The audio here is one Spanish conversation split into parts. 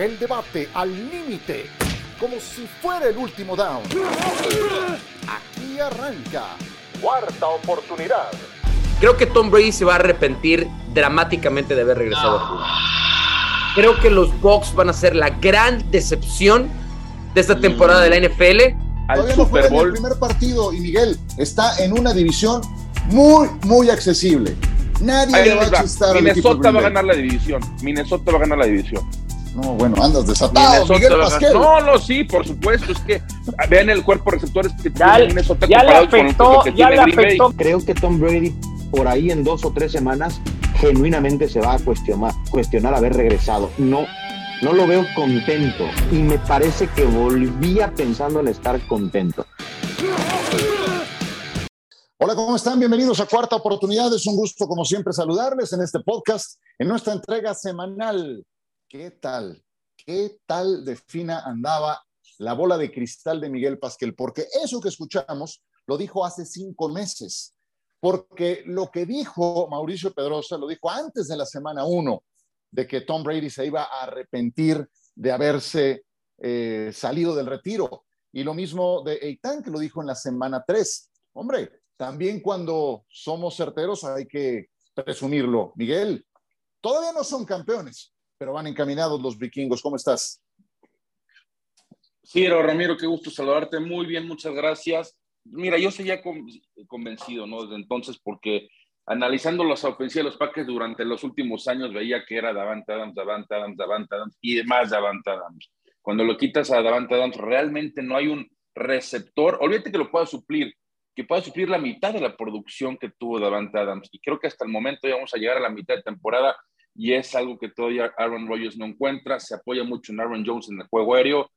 El debate al límite, como si fuera el último down. Aquí arranca. Cuarta oportunidad. Creo que Tom Brady se va a arrepentir dramáticamente de haber regresado a jugar. Creo que los Bucks van a ser la gran decepción de esta temporada de la NFL. Al Todavía no Super Bowl. el primer partido y Miguel está en una división muy, muy accesible. Nadie le va a chistar Minnesota va a ganar la división. Minnesota va a ganar la división. No, bueno, andas desatado, Miguel Pasquel. No, no, sí, por supuesto. Es que vean el cuerpo receptores que ya, tiene Minnesota ya le afectó, ya le afectó. Creo que Tom Brady por ahí en dos o tres semanas genuinamente se va a cuestionar, cuestionar haber regresado. No, no lo veo contento y me parece que volvía pensando en estar contento. Hola, ¿cómo están? Bienvenidos a Cuarta Oportunidad. Es un gusto, como siempre, saludarles en este podcast, en nuestra entrega semanal. ¿Qué tal? ¿Qué tal de fina andaba la bola de cristal de Miguel Pasquel? Porque eso que escuchamos lo dijo hace cinco meses porque lo que dijo Mauricio Pedrosa lo dijo antes de la semana uno, de que Tom Brady se iba a arrepentir de haberse eh, salido del retiro. Y lo mismo de Eitan, que lo dijo en la semana tres. Hombre, también cuando somos certeros hay que presumirlo. Miguel, todavía no son campeones, pero van encaminados los vikingos. ¿Cómo estás? Sí, Ramiro, qué gusto saludarte. Muy bien, muchas gracias mira, yo seguía convencido, ¿no? Desde entonces, porque analizando las ofensivas de los Packers durante los últimos años, veía que era Davante Adams, Davante Adams, Davante Adams y demás Davante Adams. Cuando lo quitas a Davante Adams, realmente no hay un receptor, olvídate que lo pueda suplir, que pueda suplir la mitad de la producción que tuvo Davante Adams. Y creo que hasta el momento ya vamos a llegar a la mitad de temporada y es algo que todavía Aaron Rodgers no encuentra. Se apoya mucho en Aaron Jones en el juego aéreo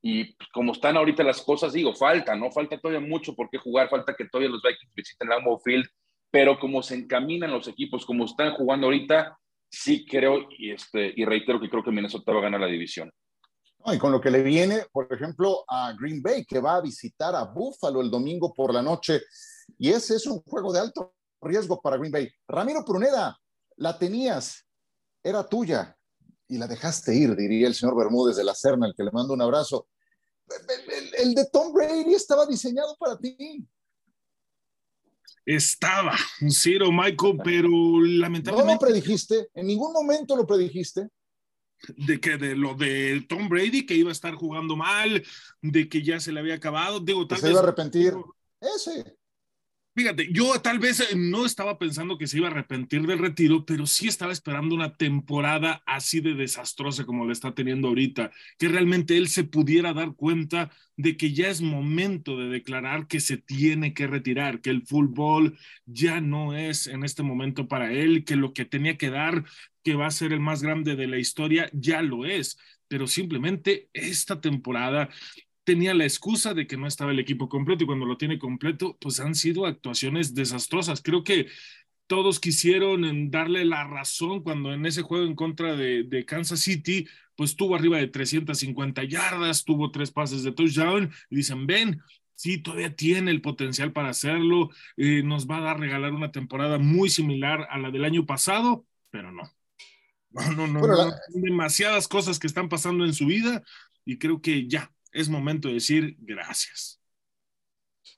y como están ahorita las cosas, digo, falta, ¿no? Falta todavía mucho por qué jugar, falta que todavía los Vikings visiten Lambeau Field, pero como se encaminan los equipos, como están jugando ahorita, sí creo, y, este, y reitero que creo que Minnesota va a ganar la división. y con lo que le viene, por ejemplo, a Green Bay, que va a visitar a Buffalo el domingo por la noche, y ese es un juego de alto riesgo para Green Bay. Ramiro Pruneda, la tenías, era tuya, y la dejaste ir, diría el señor Bermúdez de la Serna, el que le mando un abrazo el, de Tom Brady estaba diseñado para ti. Estaba, Ciro, Michael, pero lamentablemente. No lo predijiste, en ningún momento lo predijiste. De que de lo de Tom Brady, que iba a estar jugando mal, de que ya se le había acabado. Digo, tal se iba a arrepentir. Ese. Fíjate, yo tal vez eh, no estaba pensando que se iba a arrepentir del retiro, pero sí estaba esperando una temporada así de desastrosa como la está teniendo ahorita, que realmente él se pudiera dar cuenta de que ya es momento de declarar que se tiene que retirar, que el fútbol ya no es en este momento para él, que lo que tenía que dar, que va a ser el más grande de la historia, ya lo es. Pero simplemente esta temporada tenía la excusa de que no estaba el equipo completo y cuando lo tiene completo, pues han sido actuaciones desastrosas. Creo que todos quisieron darle la razón cuando en ese juego en contra de, Kansas City, pues tuvo arriba de 350 yardas, tuvo tres pases de touchdown y dicen, ven, sí, todavía tiene el potencial para hacerlo, eh, nos va a dar regalar una temporada muy similar a la del año pasado, pero no. No, no, no, demasiadas cosas que están pasando en su vida y creo que ya, es momento de decir gracias.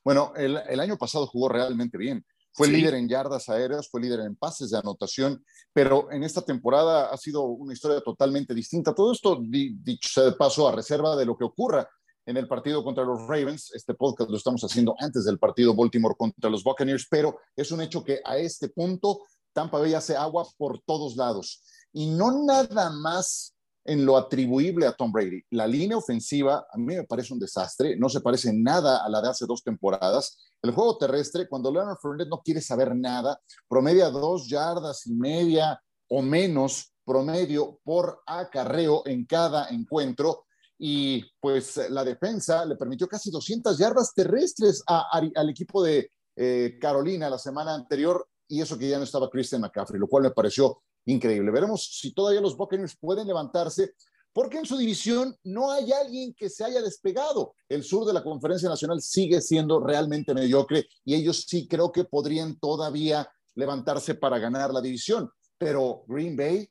Bueno, el, año pasado jugó realmente bien. Fue líder en yardas aéreas, fue líder en pases de anotación, pero en esta temporada ha sido una historia totalmente distinta. Todo esto, dicho sea de paso, a reserva de lo que ocurra en el partido contra los Ravens. Este podcast lo estamos haciendo antes del partido Baltimore contra los Buccaneers, pero es un hecho que a este punto Tampa Bay hace agua por todos lados. Y no nada más en lo atribuible a Tom Brady. La línea ofensiva a mí me parece un desastre, no se parece nada a la de hace dos temporadas. El juego terrestre, cuando Leonard Fournette no quiere saber nada, promedia dos yardas y media o menos promedio por acarreo en cada encuentro. Y pues la defensa le permitió casi 200 yardas terrestres al equipo de eh, Carolina la semana anterior y eso que ya no estaba Christian McCaffrey, lo cual me pareció increíble. Veremos si todavía los Buccaneers pueden levantarse, porque en su división no hay alguien que se haya despegado. El sur de la Conferencia Nacional sigue siendo realmente mediocre y ellos sí creo que podrían todavía levantarse para ganar la división. Pero Green Bay,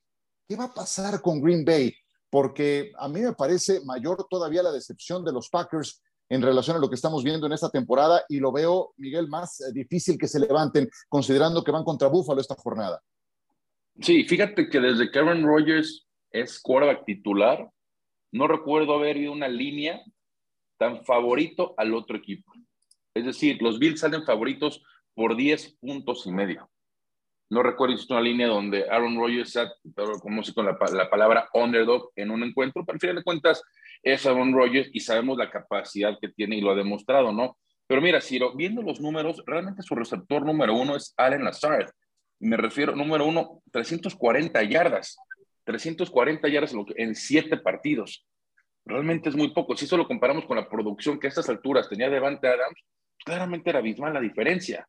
¿qué va a pasar con Green Bay? porque a mí me parece mayor todavía la decepción de los Packers en relación a lo que estamos viendo en esta temporada y lo veo, Miguel, más eh, difícil que se levanten, considerando que van contra Búfalo esta jornada. Sí, fíjate que desde que Aaron Rodgers es quarterback titular, no recuerdo haber ido una línea tan favorito al otro equipo. Es decir, los Bills salen favoritos por 10 puntos y medio. No recuerdo si es una línea donde Aaron Rodgers, como si con la, la, palabra underdog en un encuentro, pero al final de cuentas es Aaron Rodgers y sabemos la capacidad que tiene y lo ha demostrado, ¿no? Pero mira, Ciro, viendo los números, realmente su receptor número uno es Allen Lazard. Me refiero, número uno, 340 yardas. 340 yardas en siete partidos. Realmente es muy poco. Si eso lo comparamos con la producción que a estas alturas tenía Devante Adams, claramente era abismal la diferencia.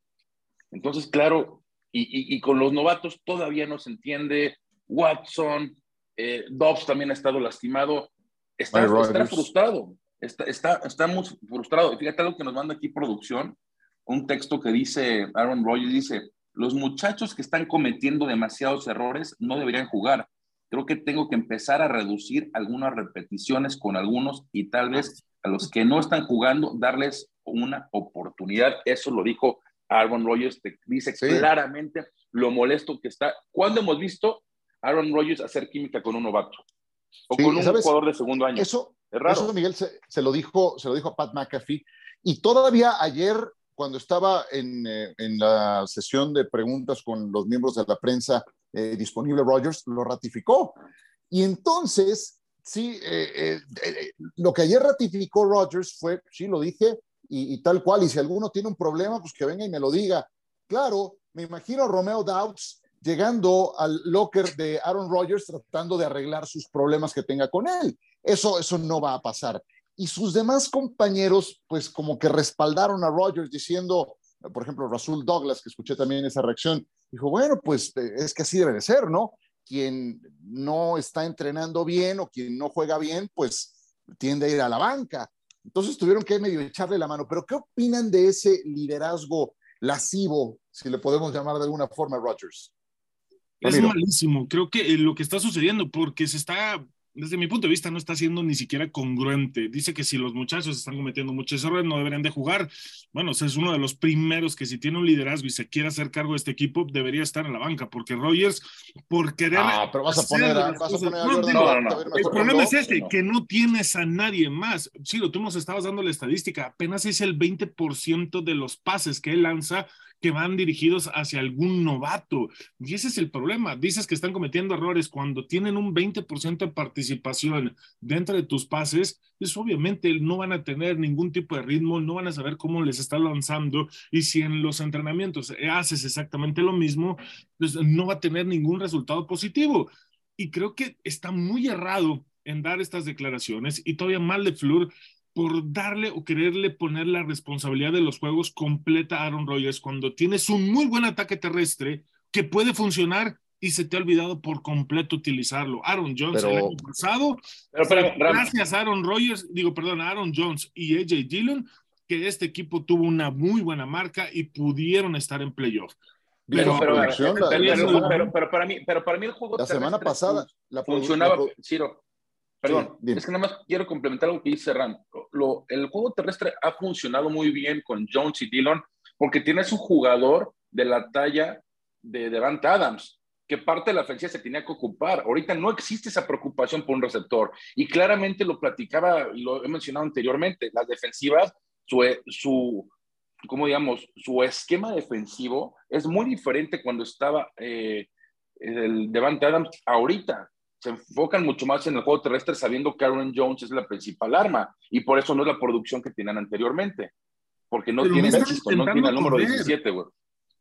Entonces, claro, y, con los novatos todavía no se entiende. Watson, eh, Dobbs también ha estado lastimado. Está, frustrado. Está, está, está, muy frustrado. Y fíjate algo que nos manda aquí producción, un texto que dice Aaron Rodgers, dice, los muchachos que están cometiendo demasiados errores no deberían jugar. Creo que tengo que empezar a reducir algunas repeticiones con algunos y tal vez a los que no están jugando darles una oportunidad. Eso lo dijo Aaron Rodgers, te dice claramente lo molesto que está. ¿Cuándo hemos visto a Aaron Rodgers hacer química con un novato? O con un jugador de segundo año. Eso, es raro. Eso Miguel se, lo dijo, se lo dijo a Pat McAfee. Y todavía ayer, cuando estaba en, eh, en la sesión de preguntas con los miembros de la prensa eh, disponible, Rodgers lo ratificó. Y entonces, sí, eh, lo que ayer ratificó Rodgers fue, sí, lo dije, y, tal cual. Y si alguno tiene un problema, pues que venga y me lo diga. Claro, me imagino a Romeo Doubts llegando al locker de Aaron Rodgers tratando de arreglar sus problemas que tenga con él. Eso, eso no va a pasar. Y sus demás compañeros, pues como que respaldaron a Rodgers diciendo, por ejemplo, Rasul Douglas, que escuché también esa reacción, dijo, bueno, pues eh, es que así debe de ser, ¿no? Quien no está entrenando bien o quien no juega bien, pues tiende a ir a la banca. Entonces tuvieron que medio echarle la mano. Pero ¿qué opinan de ese liderazgo lascivo, si le podemos llamar de alguna forma, Rogers? Es malísimo. Creo que lo que está sucediendo, porque se está desde mi punto de vista, no está siendo ni siquiera congruente. Dice que si los muchachos están cometiendo muchos errores, no deberían de jugar. Bueno, es uno de los primeros que si tiene un liderazgo y se quiere hacer cargo de este equipo, debería estar en la banca, porque Rogers, por querer... Ah, pero vas a poner a, El problema es este, que no tienes a nadie más. Sí, tú nos estabas dando la estadística, apenas es el 20% de los pases que él lanza que van dirigidos hacia algún novato. Y ese es el problema. Dices que están cometiendo errores cuando tienen un 20% de participación dentro de tus pases, pues obviamente no van a tener ningún tipo de ritmo, no van a saber cómo les está lanzando y si en los entrenamientos haces exactamente lo mismo, pues no va a tener ningún resultado positivo. Y creo que está muy errado en dar estas declaraciones y todavía mal de Flur por darle o quererle poner la responsabilidad de los juegos completa a Aaron Rodgers cuando tienes un muy buen ataque terrestre que puede funcionar y se te ha olvidado por completo utilizarlo. Aaron Jones el año pasado, gracias a Aaron Rodgers, digo, perdón, a Aaron Jones y AJ Dillon, que este equipo tuvo una muy buena marca y pudieron estar en playoff. Pero, pero, para mí, pero para mí el juego la semana pasada la funcionaba, Ciro, Perdón, es que nada más quiero complementar algo que dice Ram. El juego terrestre ha funcionado muy bien con Jones y Dillon porque tienes un jugador de la talla de Devante Adams, que parte de la ofensiva se tenía que ocupar. Ahorita no existe esa preocupación por un receptor. Y claramente lo platicaba y lo he mencionado anteriormente, las defensivas, su, su ¿cómo digamos? Su esquema defensivo es muy diferente cuando estaba eh, el Devante Adams ahorita se enfocan mucho más en el juego terrestre sabiendo que Aaron Jones es la principal arma y por eso no es la producción que tenían anteriormente, porque no tiene no, el número 17, güey.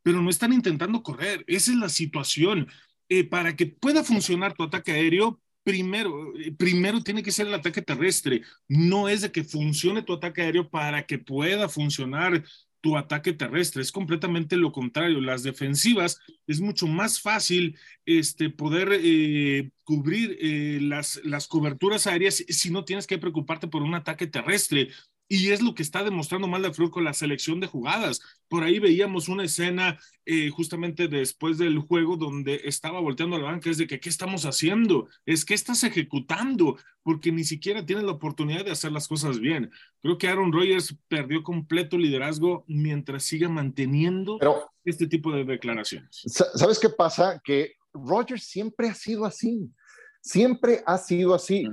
Pero no están intentando correr, esa es la situación. Eh, para que pueda funcionar tu ataque aéreo, primero, eh, primero tiene que ser el ataque terrestre. No es de que funcione tu ataque aéreo para que pueda funcionar tu ataque terrestre. Es completamente lo contrario. Las defensivas es mucho más fácil este, poder eh, cubrir eh, las, las coberturas aéreas si no tienes que preocuparte por un ataque terrestre. Y es lo que está demostrando Mal Flor con la selección de jugadas. Por ahí veíamos una escena eh, justamente después del juego donde estaba volteando a la banca, es de que, ¿qué estamos haciendo? Es que estás ejecutando, porque ni siquiera tienes la oportunidad de hacer las cosas bien. Creo que Aaron Rodgers perdió completo liderazgo mientras siga manteniendo este tipo de declaraciones. ¿Sabes qué pasa? Que Rodgers siempre ha sido así, siempre ha sido así.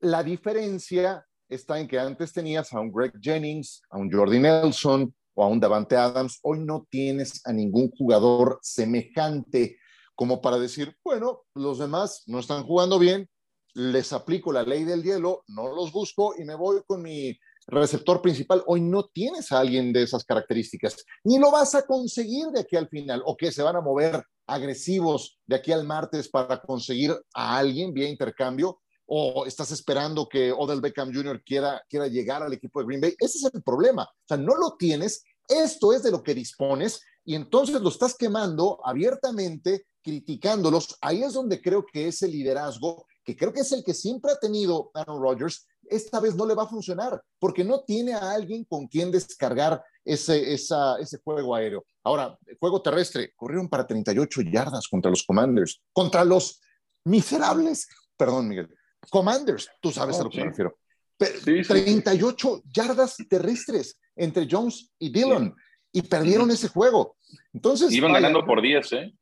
La diferencia está en que antes tenías a un Greg Jennings, a un Jordi Nelson o a un Davante Adams. Hoy no tienes a ningún jugador semejante como para decir, bueno, los demás no están jugando bien, les aplico la ley del hielo, no los busco y me voy con mi receptor principal. Hoy no tienes a alguien de esas características, ni lo vas a conseguir de aquí al final, o que se van a mover agresivos de aquí al martes para conseguir a alguien vía intercambio o estás esperando que Odell Beckham Jr. quiera, quiera llegar al equipo de Green Bay. Ese es el problema. O sea, no lo tienes, esto es de lo que dispones y entonces lo estás quemando abiertamente, criticándolos. Ahí es donde creo que ese liderazgo, que creo que es el que siempre ha tenido Aaron Rodgers, esta vez no le va a funcionar porque no tiene a alguien con quien descargar ese, ese juego aéreo. Ahora, juego terrestre, corrieron para 38 yardas contra los Commanders, contra los miserables, perdón Miguel, Commanders, tú sabes a lo que me refiero. 38 yardas terrestres entre Jones y Dillon y perdieron ese juego. Entonces. Iban ganando por 10, ¿eh?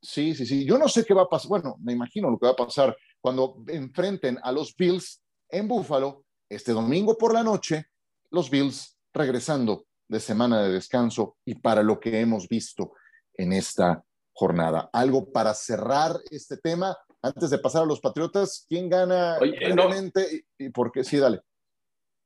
Sí, sí, sí. Yo no sé qué va a pasar. Bueno, me imagino lo que va a pasar cuando enfrenten a los Bills en Buffalo este domingo por la noche. Los Bills regresando de semana de descanso y para lo que hemos visto en esta jornada. Algo para cerrar este tema antes de pasar a los Patriotas, ¿quién gana realmente y, por qué? Sí, dale.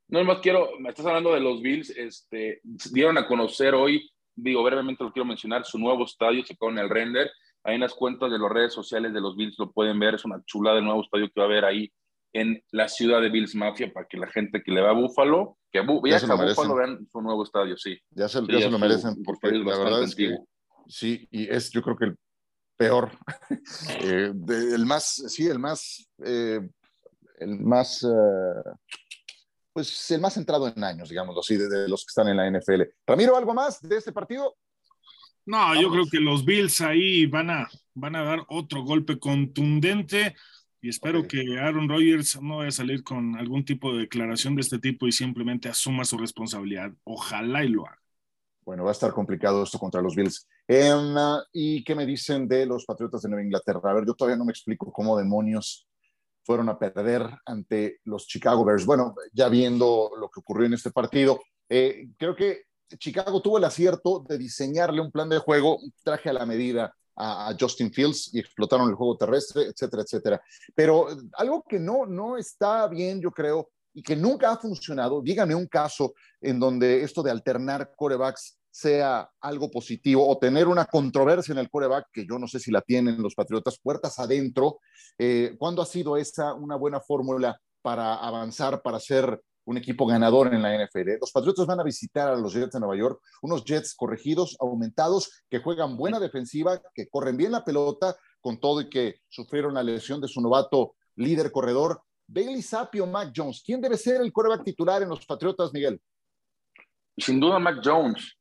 No, más quiero, me estás hablando de los Bills, este, dieron a conocer hoy, digo, brevemente lo quiero mencionar, su nuevo estadio, se en el render, ahí en las cuentas de las redes sociales de los Bills lo pueden ver, es una chula del nuevo estadio que va a haber ahí en la ciudad de Bills Mafia para que la gente que le va a Búfalo, que a, Búfalo vean su nuevo estadio, sí. Ya se, lo merecen, porque la verdad es que sí, y es yo creo que el peor. Eh, el más, sí, el más, eh, el más, eh, pues el más centrado en años, digamos así, de, los que están en la NFL. Ramiro, ¿algo más de este partido? No, yo creo que los Bills ahí van a, van a dar otro golpe contundente y espero que Aaron Rodgers no vaya a salir con algún tipo de declaración de este tipo y simplemente asuma su responsabilidad. Ojalá y lo haga. Bueno, va a estar complicado esto contra los Bills. Em, ¿Y qué me dicen de los Patriotas de Nueva Inglaterra? A ver, yo todavía no me explico cómo demonios fueron a perder ante los Chicago Bears. Bueno, ya viendo lo que ocurrió en este partido, eh, creo que Chicago tuvo el acierto de diseñarle un plan de juego, traje a la medida a, Justin Fields y explotaron el juego terrestre, etcétera, etcétera. Pero algo que no, no está bien, yo creo, y que nunca ha funcionado, dígame un caso en donde esto de alternar corebacks sea algo positivo o tener una controversia en el coreback, que yo no sé si la tienen los Patriotas, puertas adentro. Eh, ¿Cuándo ha sido esa una buena fórmula para avanzar, para ser un equipo ganador en la NFL? Los Patriotas van a visitar a los Jets de Nueva York, unos Jets corregidos, aumentados, que juegan buena defensiva, que corren bien la pelota, con todo y que sufrieron la lesión de su novato líder corredor. Bailey Sapio, Mac Jones, ¿quién debe ser el coreback titular en los Patriotas, Miguel? Sin duda, Mac Jones.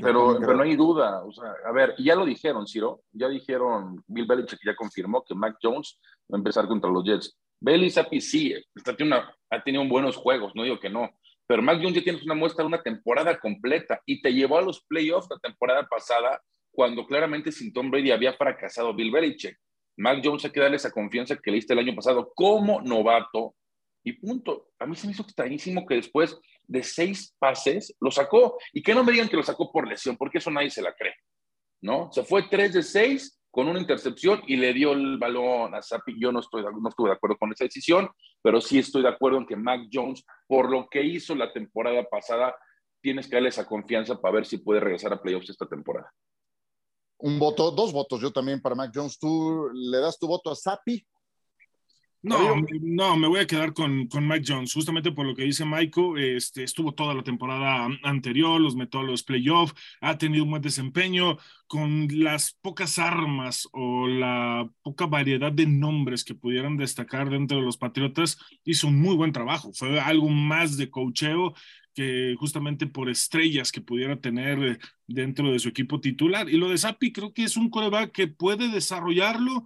Pero, pero no hay duda. O sea, a ver, ya lo dijeron, Ciro. Ya dijeron, Bill Belichick ya confirmó que Mac Jones va a empezar contra los Jets. Bailey Zappi sí, tiene una, ha tenido buenos juegos, no digo que no. Pero Mac Jones ya tienes una muestra de una temporada completa y te llevó a los playoffs la temporada pasada cuando claramente sin Tom Brady había fracasado Bill Belichick. Mac Jones hay que darle esa confianza que le diste el año pasado como novato y punto. A mí se me hizo extrañísimo que después de seis pases lo sacó. Y que no me digan que lo sacó por lesión, porque eso nadie se la cree. ¿No? Se fue tres de seis con una intercepción y le dio el balón a Zappi. Yo no, estoy, no estuve de acuerdo con esa decisión, pero sí estoy de acuerdo en que Mac Jones, por lo que hizo la temporada pasada, tienes que darle esa confianza para ver si puede regresar a playoffs esta temporada. Un voto, dos votos yo también para Mac Jones. ¿Tú le das tu voto a Zappi? No, no, me voy a quedar con, con Mike Jones, justamente por lo que dice Michael, este, estuvo toda la temporada anterior, los metió a los playoffs, ha tenido un buen desempeño, con las pocas armas o la poca variedad de nombres que pudieran destacar dentro de los Patriotas, hizo un muy buen trabajo, fue algo más de cocheo que justamente por estrellas que pudiera tener dentro de su equipo titular. Y lo de Zappi creo que es un coreback que puede desarrollarlo,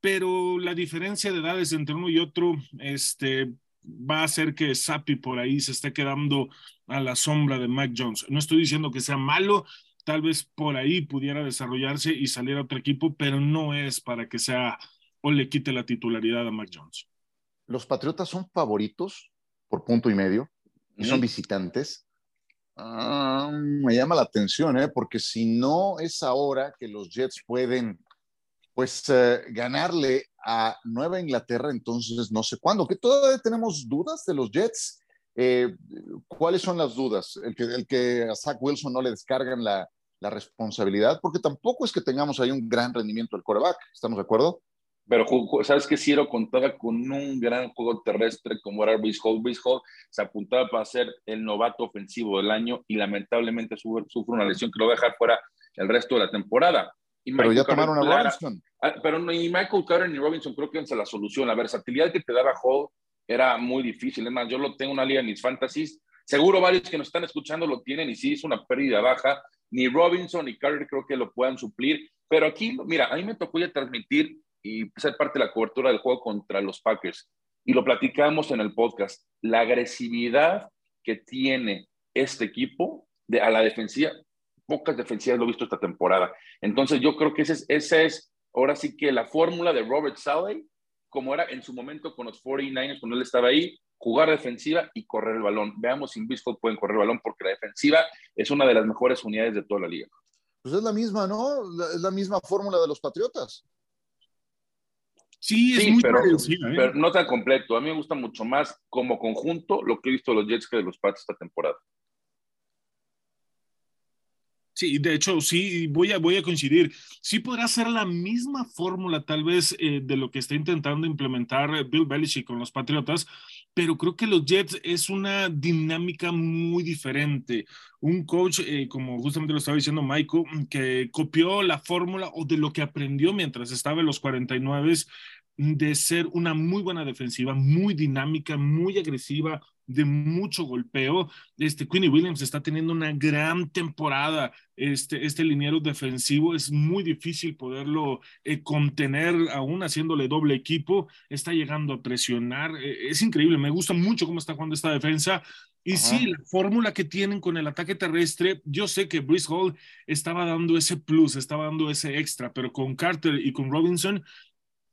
pero la diferencia de edades entre uno y otro este, va a hacer que Sapi por ahí se esté quedando a la sombra de Mac Jones. No estoy diciendo que sea malo, tal vez por ahí pudiera desarrollarse y salir a otro equipo, pero no es para que sea o le quite la titularidad a Mac Jones. Los Patriotas son favoritos por punto y medio y son visitantes. Ah, me llama la atención, ¿eh? porque si no es ahora que los Jets pueden pues eh, ganarle a Nueva Inglaterra, entonces no sé cuándo, que todavía tenemos dudas de los Jets. Eh, ¿Cuáles son las dudas? El que, el que a Zach Wilson no le descargan la, la responsabilidad, porque tampoco es que tengamos ahí un gran rendimiento del coreback, ¿estamos de acuerdo? Pero sabes que Ciro contaba con un gran juego terrestre como era Brice Hall. Se apuntaba para ser el novato ofensivo del año y lamentablemente sufre una lesión que lo va a dejar fuera el resto de la temporada pero ya tomaron a Robinson. Ah, pero ni Michael Carter ni Robinson creo que es la solución. La versatilidad que te daba Hall era muy difícil. Es más, yo lo tengo en una liga en mis fantasies. Seguro varios que nos están escuchando lo tienen y sí es una pérdida baja. Ni Robinson ni Carter creo que lo puedan suplir. Pero aquí, mira, a mí me tocó ya transmitir y ser parte de la cobertura del juego contra los Packers. Y lo platicamos en el podcast. La agresividad que tiene este equipo de, a la defensiva pocas defensivas lo he visto esta temporada. Entonces yo creo que esa es, ahora sí que la fórmula de Robert Saleh, como era en su momento con los 49ers cuando él estaba ahí, jugar defensiva y correr el balón. Veamos si en Bisco pueden correr el balón porque la defensiva es una de las mejores unidades de toda la liga. Pues es la misma, ¿no? es la misma fórmula de los Patriotas. Sí, es muy pero, ¿eh? pero, no tan completo. A mí me gusta mucho más como conjunto lo que he visto de los Jets que de los Pats esta temporada. Sí, de hecho, sí, voy a, voy a coincidir. Sí podrá ser la misma fórmula, tal vez, eh, de lo que está intentando implementar Bill Belichick con los Patriotas, pero creo que los Jets es una dinámica muy diferente. Un coach, eh, como justamente lo estaba diciendo Michael, que copió la fórmula o de lo que aprendió mientras estaba en los 49 de ser una muy buena defensiva, muy dinámica, muy agresiva, de mucho golpeo. Este Queenie Williams está teniendo una gran temporada. Este, este liniero defensivo es muy difícil poderlo eh, contener, aún haciéndole doble equipo. Está llegando a presionar. Eh, es increíble. Me gusta mucho cómo está jugando esta defensa. Y sí, la fórmula que tienen con el ataque terrestre, yo sé que Brice Hall estaba dando ese plus, estaba dando ese extra, pero con Carter y con Robinson,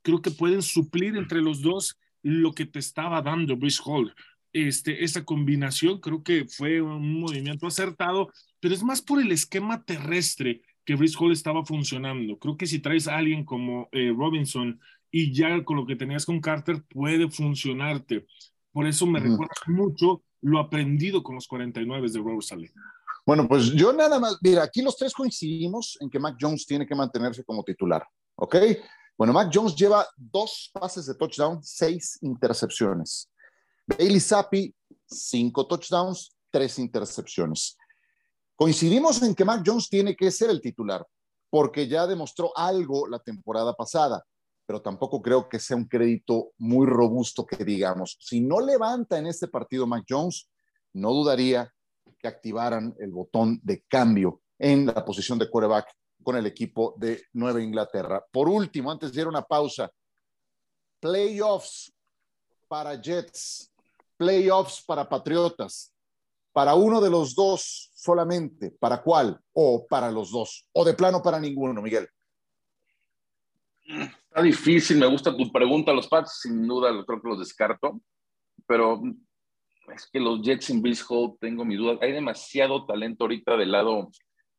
creo que pueden suplir entre los dos lo que te estaba dando Brice Hall este, esa combinación creo que fue un movimiento acertado, pero es más por el esquema terrestre que Brice Hall estaba funcionando. Creo que si traes a alguien como eh, Robinson y ya con lo que tenías con Carter puede funcionarte. Por eso me recuerda mucho lo aprendido con los 49 de Rosalie. Bueno, pues yo nada más, mira, aquí los tres coincidimos en que Mac Jones tiene que mantenerse como titular, ¿ok? Bueno, Mac Jones lleva dos pases de touchdown, seis intercepciones. Bailey Zappi, cinco touchdowns, tres intercepciones. Coincidimos en que Mac Jones tiene que ser el titular, porque ya demostró algo la temporada pasada, pero tampoco creo que sea un crédito muy robusto que digamos. Si no levanta en este partido Mac Jones, no dudaría que activaran el botón de cambio en la posición de quarterback con el equipo de Nueva Inglaterra. Por último, antes de ir a una pausa, playoffs para Jets playoffs para Patriotas, para uno de los dos solamente, ¿para cuál? O para los dos, o de plano para ninguno, Miguel. Está difícil, me gusta tu pregunta. Los Pats, sin duda, creo que los descarto, pero es que los Jets en Beast Hall, tengo mi duda. Hay demasiado talento ahorita del lado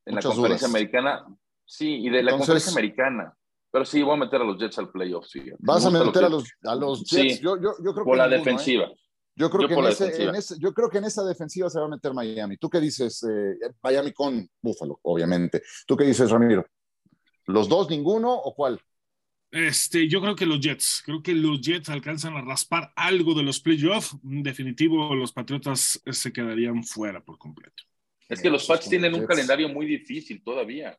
en la conferencia americana. Sí, y de la conferencia americana. Pero sí, voy a meter a los Jets al playoff. Sí. Vas a meter a los, a los Jets. Sí, yo, yo, yo, creo por la ¿eh? defensiva. Yo creo, que en ese, yo creo que en esa defensiva se va a meter Miami. ¿Tú qué dices? Eh, Miami con Buffalo, obviamente. ¿Tú qué dices, Ramiro? ¿Los dos, ninguno o cuál? Este, yo creo que los Jets, creo que los Jets alcanzan a raspar algo de los playoffs. En definitivo, los Patriotas se quedarían fuera por completo. Es que los Pats tienen un calendario muy difícil todavía.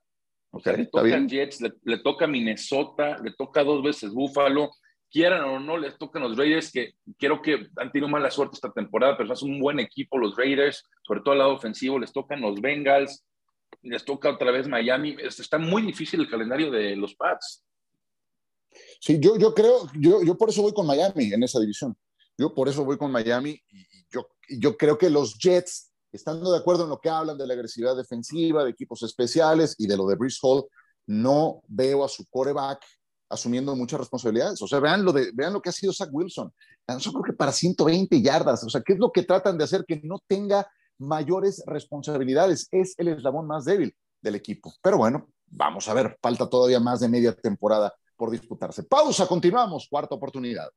O sea, le toca Jets, le, toca Minnesota, le toca dos veces Buffalo. Quieran o no, les tocan los Raiders, que creo que han tenido mala suerte esta temporada, pero es un buen equipo los Raiders, sobre todo al lado ofensivo. Les tocan los Bengals, les toca otra vez Miami. Está muy difícil el calendario de los Pats. Sí, yo, yo creo, yo, yo por eso voy con Miami en esa división. Yo por eso voy con Miami y yo, yo creo que los Jets, estando de acuerdo en lo que hablan de la agresividad defensiva, de equipos especiales y de lo de Brice Hall, no veo a su coreback asumiendo muchas responsabilidades. O sea, vean lo, de, vean lo que ha sido Zach Wilson. Yo creo que para 120 yardas. O sea, ¿qué es lo que tratan de hacer que no tenga mayores responsabilidades? Es el eslabón más débil del equipo. Pero bueno, vamos a ver, falta todavía más de media temporada por disputarse. Pausa, continuamos, cuarta oportunidad.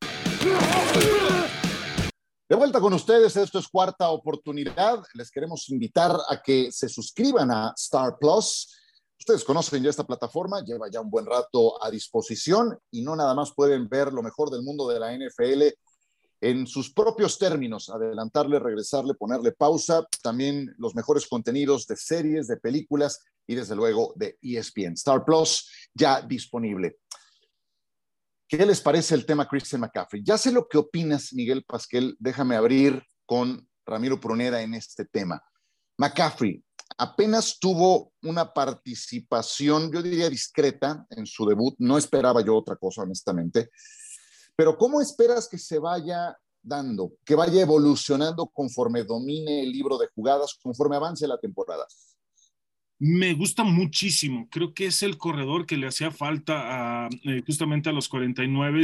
De vuelta con ustedes, esto es cuarta oportunidad. Les queremos invitar a que se suscriban a Star Plus. Ustedes conocen ya esta plataforma, lleva ya un buen rato a disposición y no nada más pueden ver lo mejor del mundo de la NFL en sus propios términos, adelantarle, regresarle, ponerle pausa, también los mejores contenidos de series, de películas y desde luego de ESPN. Star Plus ya disponible. ¿Qué les parece el tema Christian McCaffrey? Ya sé lo que opinas, Miguel Pasquel. Déjame abrir con Ramiro Pruneda en este tema. McCaffrey apenas tuvo una participación, yo diría discreta en su debut. No esperaba yo otra cosa, honestamente. Pero ¿cómo esperas que se vaya dando, que vaya evolucionando conforme domine el libro de jugadas, conforme avance la temporada? Me gusta muchísimo. Creo que es el corredor que le hacía falta eh, justamente a los 49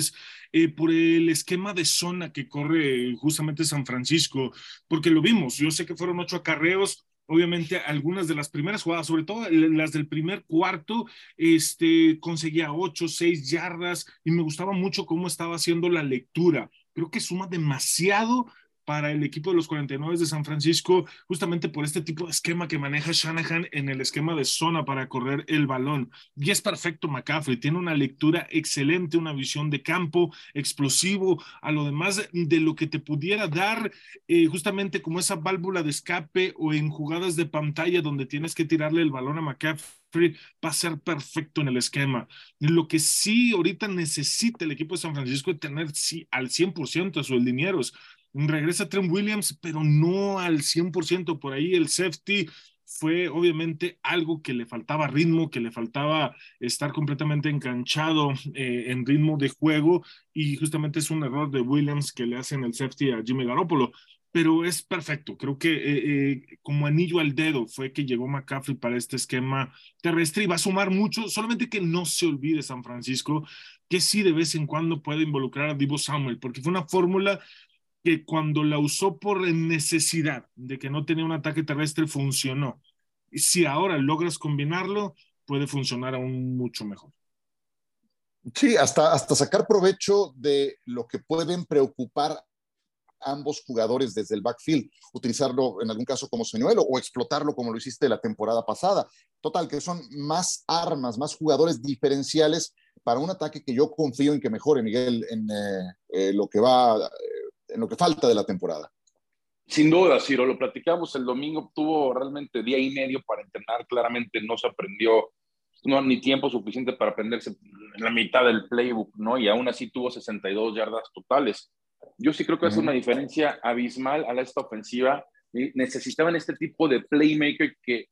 eh, por el esquema de zona que corre justamente San Francisco, porque lo vimos. Yo sé que fueron ocho acarreos. Obviamente, algunas de las primeras jugadas, sobre todo las del primer cuarto, este, conseguía ocho, seis yardas y me gustaba mucho cómo estaba haciendo la lectura. Creo que suma demasiado para el equipo de los 49 de San Francisco, justamente por este tipo de esquema que maneja Shanahan en el esquema de zona para correr el balón. Y es perfecto McCaffrey, tiene una lectura excelente, una visión de campo explosivo, a lo demás de lo que te pudiera dar eh, justamente como esa válvula de escape o en jugadas de pantalla donde tienes que tirarle el balón a McCaffrey va a ser perfecto en el esquema. Lo que sí ahorita necesita el equipo de San Francisco es tener sí, al 100% a sus linieros. Regresa Trent Williams, pero no al 100%. Por ahí el safety fue obviamente algo que le faltaba ritmo, que le faltaba estar completamente enganchado eh, en ritmo de juego y justamente es un error de Williams que le hacen el safety a Jimmy Garoppolo. Pero es perfecto, creo que eh, eh, como anillo al dedo fue que llegó McCaffrey para este esquema terrestre y va a sumar mucho, solamente que no se olvide San Francisco, que sí de vez en cuando puede involucrar a Divo Samuel, porque fue una fórmula que cuando la usó por necesidad de que no tenía un ataque terrestre funcionó. Y si ahora logras combinarlo, puede funcionar aún mucho mejor. Sí, hasta, hasta sacar provecho de lo que pueden preocupar ambos jugadores desde el backfield, utilizarlo en algún caso como señuelo o explotarlo como lo hiciste la temporada pasada. Total, que son más armas, más jugadores diferenciales para un ataque que yo confío en que mejore, Miguel, en eh, eh, lo que va en lo que falta de la temporada. Sin duda, Ciro, lo platicamos el domingo, tuvo realmente día y medio para entrenar, claramente no se aprendió, no ni tiempo suficiente para aprenderse en la mitad del playbook, ¿no? Y aún así tuvo 62 yardas totales. Yo sí creo que hace una diferencia abismal a esta ofensiva. Necesitaban este tipo de playmaker que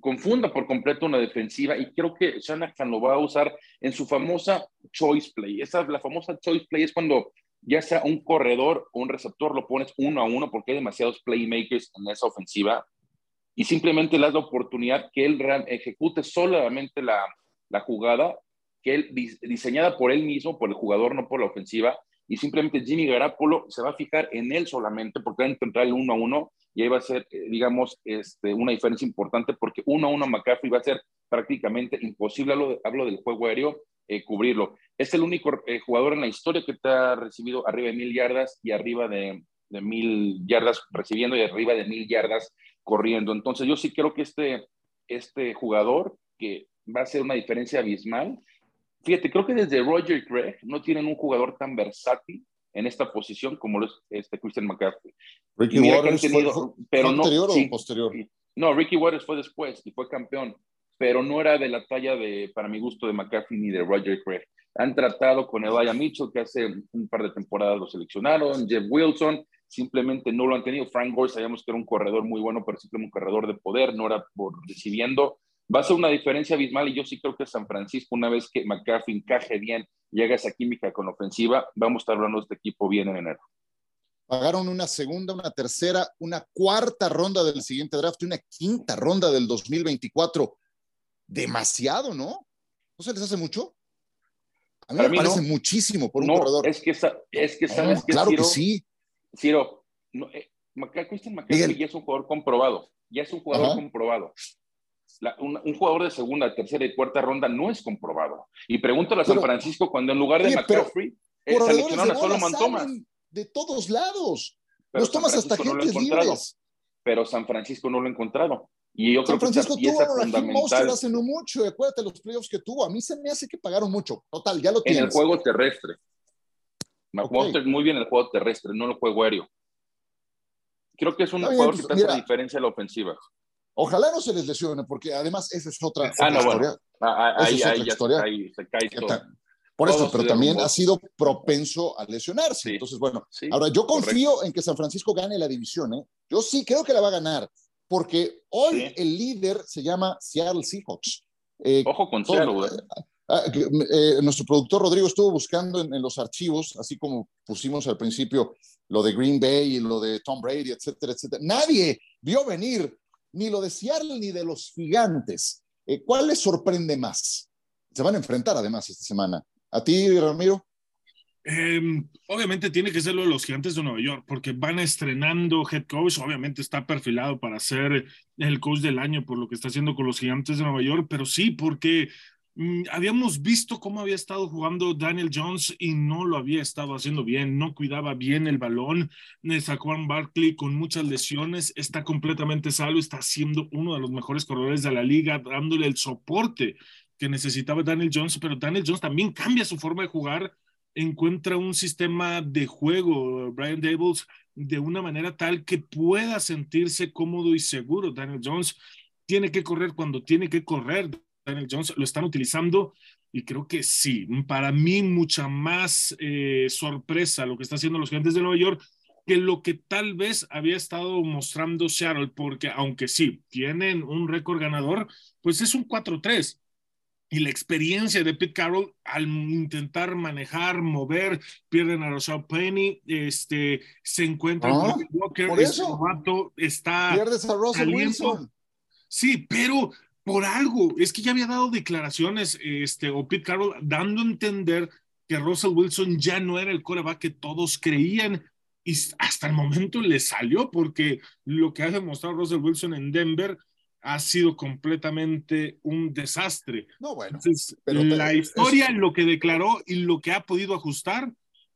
confunda por completo una defensiva y creo que Shanahan lo va a usar en su famosa choice play. Esa, la famosa choice play es cuando ya sea un corredor o un receptor, lo pones uno a uno porque hay demasiados playmakers en esa ofensiva y simplemente le das la oportunidad que él ejecute solamente la, la jugada que él diseñada por él mismo, por el jugador, no por la ofensiva, y simplemente Jimmy Garapolo se va a fijar en él solamente porque va a intentar el uno a uno y ahí va a ser, eh, digamos, este, una diferencia importante porque uno a uno McCaffrey va a ser prácticamente imposible, hablo, hablo del juego aéreo, eh, cubrirlo. Es el único eh, jugador en la historia que te ha recibido arriba de mil yardas y arriba de, de, mil yardas recibiendo y arriba de mil yardas corriendo. Entonces yo sí creo que este, este jugador que va a ser una diferencia abismal Fíjate, creo que desde Roger Craig no tienen un jugador tan versátil en esta posición como lo es este Christian McCaffrey. Ricky Waters tenido, fue, pero no, anterior o posterior? No, Ricky Waters fue después y fue campeón, pero no era de la talla de, para mi gusto, de McCaffrey ni de Roger Craig. Han tratado con Elijah Mitchell, que hace un par de temporadas lo seleccionaron, Jeff Wilson, simplemente no lo han tenido. Frank Gore sabíamos que era un corredor muy bueno, pero simplemente un corredor de poder, no era por recibiendo. Va a ser una diferencia abismal y yo sí creo que San Francisco, una vez que McCaffrey encaje bien y haga esa química con ofensiva, vamos a estar hablando de este equipo bien en enero. Pagaron una segunda, una tercera, una cuarta ronda del siguiente draft y una quinta ronda del 2024. Demasiado, ¿no? ¿No se les hace mucho? A mí me parece muchísimo por un no, corredor. Es que, es que sabes que Claro que sí. Ciro, eh, Christian McCaffrey ya es un jugador comprobado. Ya es un jugador Ajá. comprobado un, un, jugador de segunda, tercera y cuarta ronda no es comprobado. Y pregúntale a San pero, Francisco cuando en lugar de oye, McCaffrey eh, seleccionaron a Solomon Thomas. De todos lados. Pero Los tomas hasta gente no libres. Pero San Francisco no lo ha encontrado. Y yo San creo Francisco que tuvo a Raheem Mostert hace no mucho. Acuérdate los playoffs que tuvo. A mí se me hace que pagaron mucho. Total, ya lo tienes. En el juego terrestre. Okay. Mostert muy bien en el juego terrestre, no en el juego aéreo. Creo que es un jugador que te hace la diferencia en la ofensiva. Ojalá no se les lesione, porque además esa es otra, ah, otra no, historia. Bueno. Ah, ahí, esa es ahí, otra historia. Ahí se cae todo. Por eso, pero también ha sido propenso a lesionarse. Sí. Entonces, bueno, sí, ahora yo confío correcto. en que San Francisco gane la división. ¿eh? Yo sí creo que la va a ganar, porque hoy sí. el líder se llama Seattle Seahawks. Eh, Ojo con Seattle. Eh, eh, nuestro productor Rodrigo estuvo buscando en, en, los archivos, así como pusimos al principio lo de Green Bay y lo de Tom Brady, etcétera, etcétera. Nadie vio venir ni lo de Seattle ni de los gigantes. Eh, ¿Cuál les sorprende más? Se van a enfrentar además esta semana. ¿A ti, Ramiro? Eh, obviamente tiene que ser lo de los gigantes de Nueva York, porque van estrenando head coach, obviamente está perfilado para ser el coach del año por lo que está haciendo con los gigantes de Nueva York, pero sí, porque Mm, habíamos visto cómo había estado jugando Daniel Jones y no lo había estado haciendo bien, no cuidaba bien el balón. Saquon Barkley con muchas lesiones, está completamente salvo, está siendo uno de los mejores corredores de la liga, dándole el soporte que necesitaba Daniel Jones, pero Daniel Jones también cambia su forma de jugar, encuentra un sistema de juego, Brian Dables, de una manera tal que pueda sentirse cómodo y seguro. Daniel Jones tiene que correr cuando tiene que correr. Daniel Jones lo están utilizando y creo que sí, para mí mucha más eh, sorpresa lo que está haciendo los gigantes de Nueva York que lo que tal vez había estado mostrando Seattle, porque aunque sí, tienen un récord ganador, pues es un 4-3. Y la experiencia de Pete Carroll al intentar manejar, mover, pierden a Rashad Penny, este, se encuentra ¿Ah? con Walker, por eso. este vato está Pierdes a Russell. Wilson. Sí, pero por algo, es que ya había dado declaraciones, este, o Pete Carroll dando a entender que Russell Wilson ya no era el coreback que todos creían y hasta el momento le salió porque lo que ha demostrado Russell Wilson en Denver ha sido completamente un desastre. No, bueno. Entonces, pero- la historia, lo que declaró y lo que ha podido ajustar,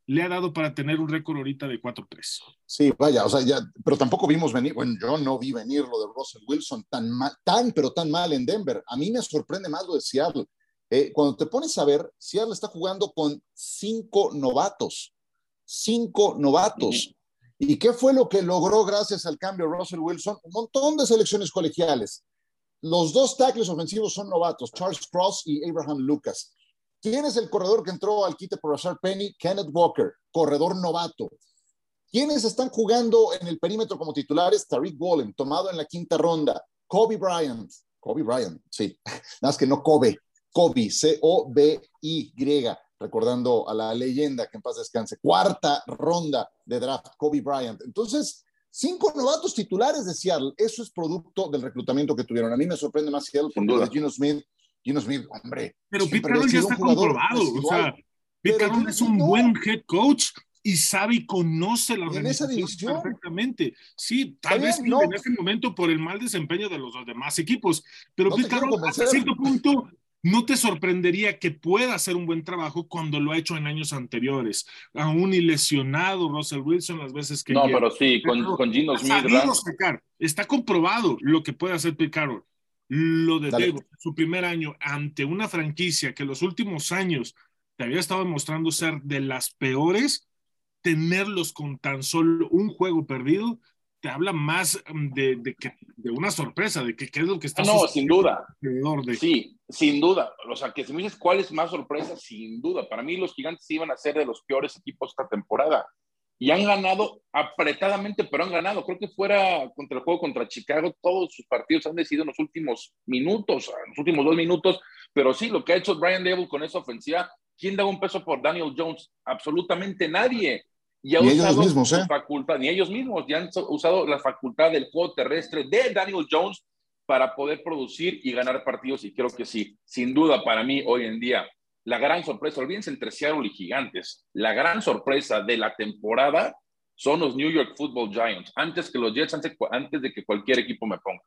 le ha dado para tener un récord ahorita de 4-3. Sí, vaya, o sea, ya, pero tampoco vimos venir, bueno, yo no vi venir lo de Russell Wilson tan mal, tan, pero tan mal en Denver. A mí me sorprende más lo de Seattle. Eh, cuando te pones a ver, Seattle está jugando con cinco novatos, cinco novatos. ¿Y qué fue lo que logró gracias al cambio Russell Wilson? Un montón de selecciones colegiales. Los dos tackles ofensivos son novatos, Charles Cross y Abraham Lucas. ¿Quién es el corredor que entró al quite por Rashard Penny? Kenneth Walker, corredor novato. ¿Quiénes están jugando en el perímetro como titulares? Tariq Woolen, tomado en la quinta ronda. Kobe Bryant. Kobe Bryant, sí. Nada más que no Kobe. Kobe, C-O-B-Y, recordando a la leyenda que en paz descanse. Cuarta ronda de draft, Kobe Bryant. Entonces, cinco novatos titulares de Seattle. Eso es producto del reclutamiento que tuvieron. A mí me sorprende más Seattle Sin duda. de Gino Smith. Gino Smith, hombre. Pero Pete Carroll ya está jugador comprobado. O sea, Pete Carroll es un no. buen head coach y sabe y conoce la Y en esa organización división. perfectamente. Sí, tal vez no. en ese momento por el mal desempeño de los demás equipos, pero No te Pete Carroll hasta cierto punto no te sorprendería que pueda hacer un buen trabajo cuando lo ha hecho en años anteriores, aún y lesionado Russell Wilson las veces que No, llega. pero sí, con, Pero con Gino Smith, sacar. Está comprobado lo que puede hacer Pete Carroll. Lo de Debo, su primer año ante una franquicia que los últimos años te había estado demostrando ser de las peores, tenerlos con tan solo un juego perdido, te habla más mm, de, de, que, de una sorpresa, de que qué es lo que está No, sin duda. Sí, sin duda. O sea, que si me dices cuál es más sorpresa, sin duda. Para mí los gigantes iban a ser de los peores equipos esta temporada y han ganado apretadamente, pero han ganado. Creo que fuera contra el juego contra Chicago, todos sus partidos han decidido en los últimos minutos, en los últimos dos minutos. Pero sí, lo que ha hecho Brian Dable con esa ofensiva, ¿quién da un peso por Daniel Jones? Absolutamente nadie. Y ha ni usado ellos mismos, ¿eh? facultad, ni ellos mismos, ya han usado la facultad del juego terrestre de Daniel Jones para poder producir y ganar partidos. Y creo que sí, sin duda para mí hoy en día la gran sorpresa, olvídense entre Seattle y Gigantes, la gran sorpresa de la temporada son los New York Football Giants, antes que los Jets, antes, de que cualquier equipo me ponga.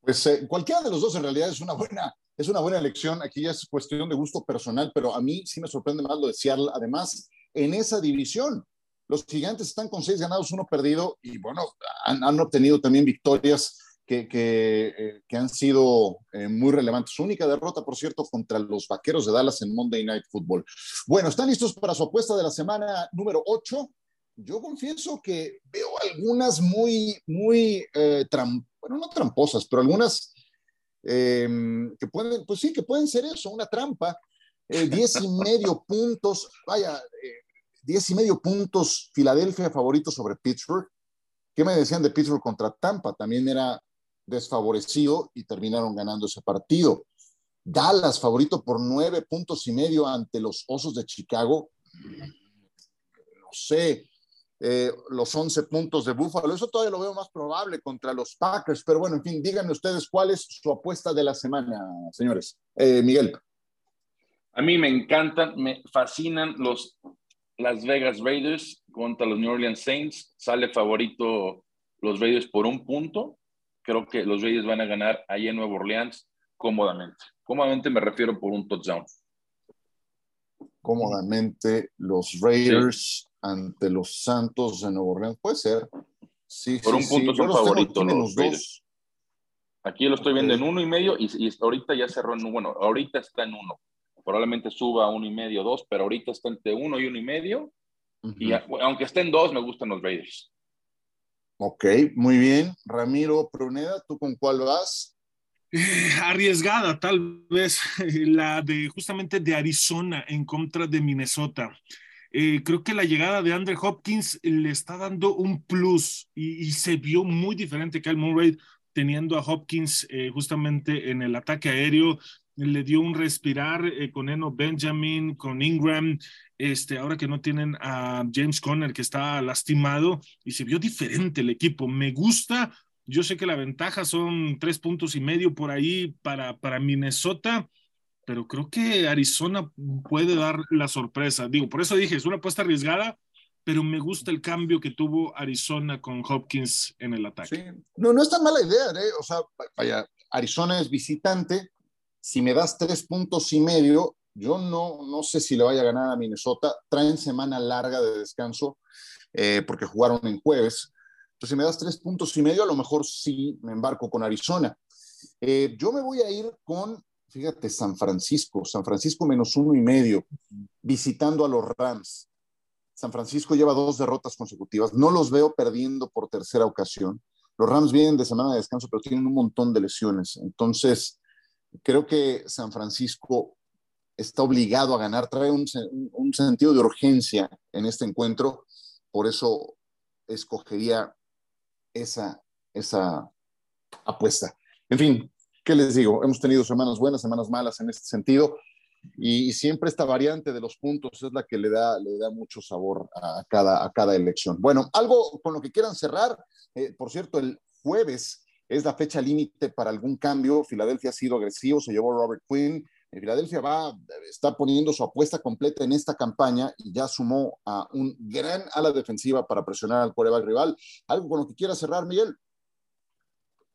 Pues eh, cualquiera de los dos en realidad es una buena, es una buena elección. Aquí ya es cuestión de gusto personal, pero a mí sí me sorprende más lo de Seattle. Además, en esa división, los gigantes están con seis ganados, uno perdido, y bueno, han, obtenido también victorias que, eh, que, han sido eh, muy relevantes. Única derrota, por cierto, contra los Vaqueros de Dallas en Monday Night Football. Bueno, ¿están listos para su apuesta de la semana número 8? Yo confieso que veo algunas muy, muy, eh, bueno, no tramposas, pero algunas em, que pueden, pues sí, que pueden ser eso, una trampa. diez y medio puntos, vaya, diez y medio puntos Filadelfia favorito sobre Pittsburgh. ¿Qué me decían de Pittsburgh contra Tampa? También era desfavorecido y terminaron ganando ese partido. Dallas, favorito por nueve puntos y medio ante los Osos de Chicago. No sé, eh, los once puntos de Buffalo, eso todavía lo veo más probable contra los Packers, pero bueno, en fin, díganme ustedes cuál es su apuesta de la semana, señores. Eh, Miguel. A mí me encantan, me fascinan los Las Vegas Raiders contra los New Orleans Saints. Sale favorito los Raiders por un punto creo que los Reyes van a ganar ahí en Nueva Orleans cómodamente. Cómodamente me refiero por un touchdown. Cómodamente los Raiders ante los Santos de Nueva Orleans. Puede ser. Sí, por un punto son favoritos los, Raiders. Aquí lo estoy viendo en uno y medio y, ahorita ya cerró en bueno, ahorita está en uno. Probablemente suba a uno y medio, dos, pero ahorita está entre uno y uno y medio. Y aunque esté en dos, me gustan los Raiders. Ok, muy bien. Ramiro Pruneda, ¿tú con cuál vas? Eh, arriesgada, tal vez, la de justamente de Arizona en contra de Minnesota. Eh, creo que la llegada de Andre Hopkins le está dando un plus y, se vio muy diferente que al Murray teniendo a Hopkins eh, justamente en el ataque aéreo le dio un respirar eh, con Eno Benjamin, con Ingram, este, ahora que no tienen a James Conner que está lastimado y se vio diferente el equipo. Me gusta, yo sé que la ventaja son tres puntos y medio por ahí para, para Minnesota, pero creo que Arizona puede dar la sorpresa. Digo, por eso dije, es una apuesta arriesgada, pero me gusta el cambio que tuvo Arizona con Hopkins en el ataque. No, no es tan mala idea, ¿eh? o sea, vaya, Arizona es visitante, si me das tres puntos y medio, yo no, no sé si le vaya a ganar a Minnesota. Traen semana larga de descanso eh, porque jugaron en jueves. Entonces, si me das tres puntos y medio, a lo mejor sí me embarco con Arizona. Eh, yo me voy a ir con, fíjate, San Francisco. San Francisco menos uno y medio, visitando a los Rams. San Francisco lleva dos derrotas consecutivas. No los veo perdiendo por tercera ocasión. Los Rams vienen de semana de descanso, pero tienen un montón de lesiones. Entonces, creo que San Francisco está obligado a ganar, trae un, sentido de urgencia en este encuentro, por eso escogería esa, esa apuesta. En fin, ¿qué les digo? Hemos tenido semanas buenas, semanas malas en este sentido, y, siempre esta variante de los puntos es la que le da, le da mucho sabor a cada, a cada elección. Bueno, algo con lo que quieran cerrar, eh, por cierto, el jueves es la fecha límite para algún cambio. Filadelfia ha sido agresivo, se llevó Robert Quinn. Eh, Filadelfia va, está poniendo su apuesta completa en esta campaña y ya sumó a un gran ala defensiva para presionar al coreback rival. ¿Algo con lo que quiera cerrar, Miguel?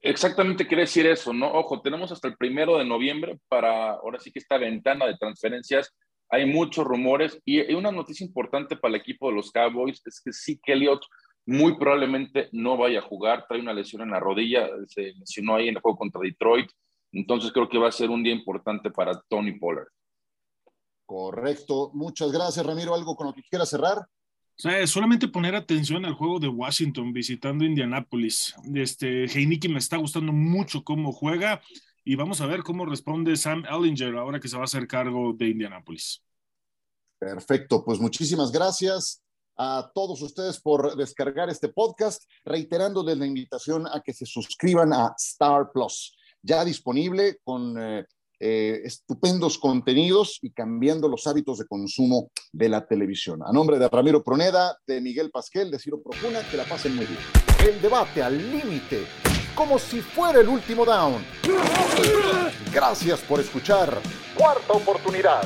Exactamente quiere decir eso, ¿no? Ojo, tenemos hasta el primero de noviembre para, ahora sí que esta ventana de transferencias, hay muchos rumores y una noticia importante para el equipo de los Cowboys es que sí, Elliott muy probablemente no vaya a jugar, trae una lesión en la rodilla, se lesionó ahí en el juego contra Detroit, entonces creo que va a ser un día importante para Tony Pollard. Correcto, muchas gracias Ramiro, ¿algo con lo que quiera cerrar? Solamente poner atención al juego de Washington visitando Indianápolis. Este, Heineken me está gustando mucho cómo juega y vamos a ver cómo responde Sam Ellinger ahora que se va a hacer cargo de Indianápolis. Perfecto, pues muchísimas gracias a todos ustedes por descargar este podcast, reiterándoles la invitación a que se suscriban a Star Plus, ya disponible con eh, eh, estupendos contenidos y cambiando los hábitos de consumo de la televisión. A nombre de Ramiro Proneda, de Miguel Pasquel, de Ciro Profuna, que la pasen muy bien. El debate al límite, como si fuera el último down. Gracias por escuchar. Cuarta oportunidad.